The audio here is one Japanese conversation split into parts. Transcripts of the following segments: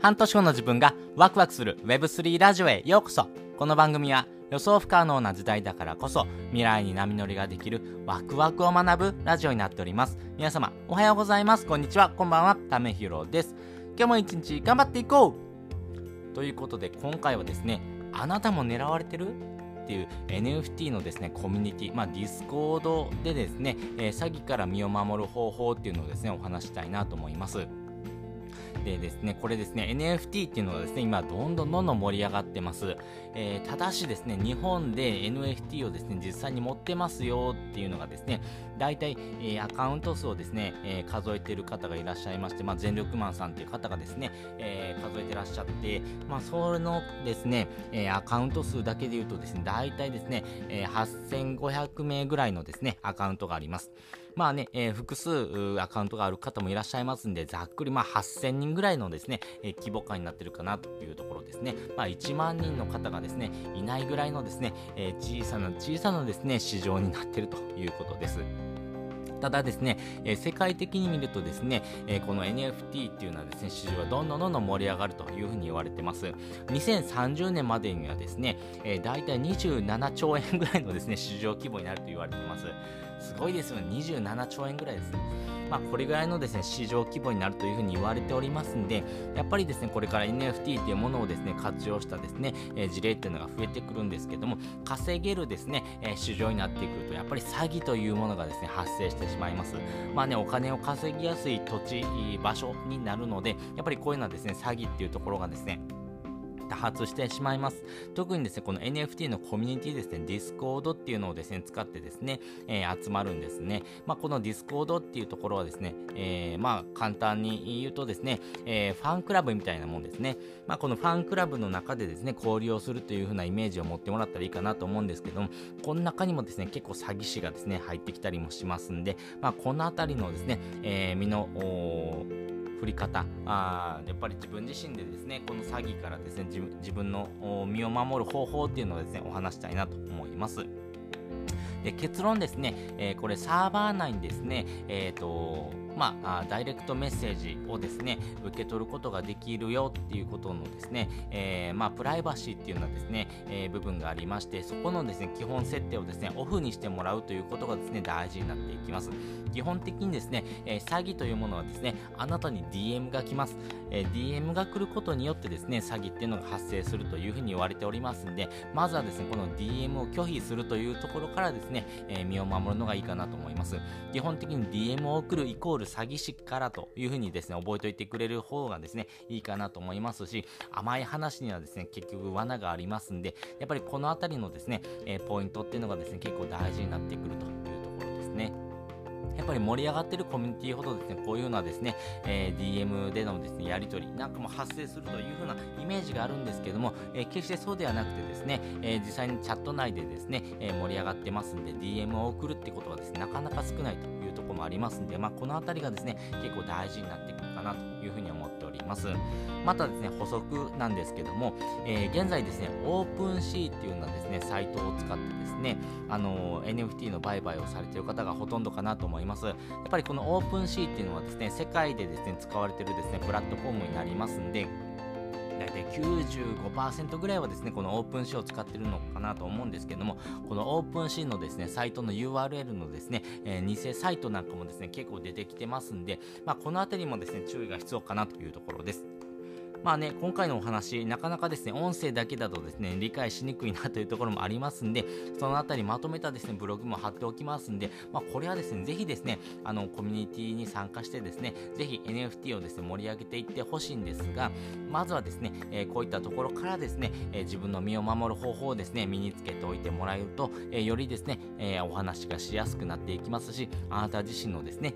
半年後の自分がワクワクする Web3 ラジオへようこそ。この番組は予想不可能な時代だからこそ未来に波乗りができるワクワクを学ぶラジオになっております。皆様おはようございます。こんにちは。こんばんは。ためひろです。今日も一日頑張っていこう。ということで今回はですねあなたも狙われてるっていう NFT のですねコミュニティ、まあ、 Discord でですね、えー、詐欺から身を守る方法っていうのをですねお話したいなと思います。でですね、これですね、NFT っていうのがですね、今どんどんどんどん盛り上がってます。えー、ただしですね、日本で NFT をですね、実際に持ってますよっていうのがですね、大体、えー、アカウント数をですね、えー、数えてる方がいらっしゃいまして、まあ、全力マンさんっていう方がですね、え、数えてらっしゃって、まあ、それのですね、えアカウント数だけで言うとですね、大体ですね、え8500名ぐらいのですね、アカウントがあります。まあね、えー、複数アカウントがある方もいらっしゃいますんで、ざっくりまあ8000人ぐらいのですね、えー、規模感になってるかなというところですね。まあ1万人の方がですね、いないぐらいのですね、えー、小さな小さなですね、市場になってるということです。ただですね、えー、世界的に見るとですね、えー、この NFT っていうのはですね、市場はどんどんどんどん盛り上がるというふうに言われてます。2030年までにはですね、えー、大体27兆円ぐらいのですね、市場規模になると言われてます。すごいですよね。27兆円ぐらいです。まあ、これぐらいのですね、市場規模になるというふうに言われておりますんで、やっぱりですね、これから NFT というものをですね、活用したですね、え、事例っていうのが増えてくるんですけども、稼げるですね、え、市場になってくると、やっぱり詐欺というものがですね、発生してしまいます。まあね、お金を稼ぎやすい土地、場所になるので、やっぱりこういうのはですね、詐欺っていうところがですね、多発してしまいます。特にですね、この NFT のコミュニティですね、Discord っていうのをですね、使ってですね、えー、集まるんですね。まあ、この Discord っていうところはですね、えー、まあ、簡単に言うとですね、えー、ファンクラブみたいなもんですね。まあ、このファンクラブの中でですね、交流をするという風なイメージを持ってもらったらいいかなと思うんですけども、この中にもですね、結構詐欺師がですね、入ってきたりもしますんで、まあ、このあたりのですね、えー、身の、振り方あやっぱり自分自身でですねこの詐欺からですね自分の身を守る方法っていうのをですねお話したいなと思います。で結論ですね、えー、これサーバー内にですね、えーとまあ、ダイレクトメッセージをですね、受け取ることができるよっていうことのですね、えー、まあ、プライバシーっていうのはですね、えー、部分がありまして、そこのですね、基本設定をですね、オフにしてもらうということがですね、大事になっていきます。基本的にですね、え、詐欺というものはですね、あなたに DM が来ます。え DM が来ることによってですね、詐欺っていうのが発生するというふうに言われておりますんで、まずはですね、この DM を拒否するというところからですね、え身を守るのがいいかなと思います。基本的に DM を送るイコール詐欺師からというふうにですね、覚えておいてくれる方がですね、いいかなと思いますし、甘い話にはですね、結局罠がありますんで、やっぱりこのあたりのですね、えー、ポイントっていうのがですね、結構大事になってくると。やっぱり盛り上がってるコミュニティほどですね、こういうようなですね、えー、DM でのですね、やり取りなんかも発生するというふうなイメージがあるんですけども、えー、決してそうではなくてですね、えー、実際にチャット内でですね、え盛り上がってますんで、DM を送るってことはですね、なかなか少ないというところもありますんで、まあ、この辺りがですね、結構大事になってくるかなというふうに思っております。またですね、補足なんですけども、えー、現在ですね、 OpenSea っていうようなですね、サイトを使ってですね、あの NFT の売買をされている方がほとんどかなと思います。やっぱりこの OpenSea っていうのはですね、世界でですね、使われているですね、プラットフォームになりますんで、大体95%ぐらいはですね、この OpenSea を使ってるのかなと思うんですけども、この OpenSea のですね、サイトの URL のですね、えー、偽サイトなんかもですね、結構出てきてますんで、まあ、このあたりもですね、注意が必要かなというところです。まあね、今回のお話、なかなかですね、音声だけだとですね、理解しにくいなというところもありますんで、そのあたりまとめたですね、ブログも貼っておきますんで、まあ、これはですね、ぜひですね、あの、コミュニティに参加してですね、ぜひ NFT をですね、盛り上げていってほしいんですが、まずはですね、えー、こういったところからですね、えー、自分の身を守る方法をですね、身につけておいてもらえると、えー、よりですね、えお話がしやすくなっていきますし、あなた自身のですね、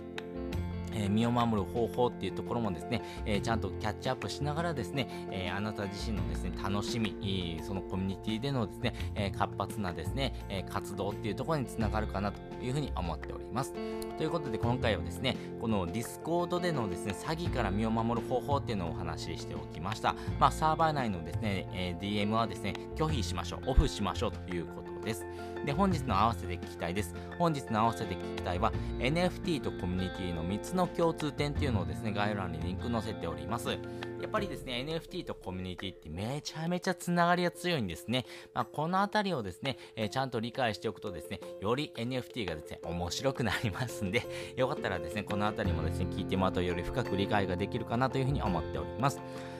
え、身を守る方法っていうところもですね、え、ちゃんとキャッチアップしながらですね、え、あなた自身のですね、楽しみ、そのコミュニティでのですね、え活発なですね、え活動っていうところにつながるかなというふうに思っております。ということで今回はですね、この Discord でのですね、詐欺から身を守る方法っていうのをお話ししておきました。まあ、サーバー内のですね、え DM はですね、拒否しましょう、オフしましょうということです。で、本日の合わせて聞きたいです。本日の合わせて聞きたいは NFT とコミュニティの3つの共通点っていうのをですね、概要欄にリンク載せております。やっぱりですね、NFT とコミュニティってめちゃめちゃつながりが強いんですね。まあ、このあたりをですね、えー、ちゃんと理解しておくとですね、より NFT がですね、面白くなりますんで、よかったらですね、このあたりもですね、聞いてもらうとより深く理解ができるかなというふうに思っております。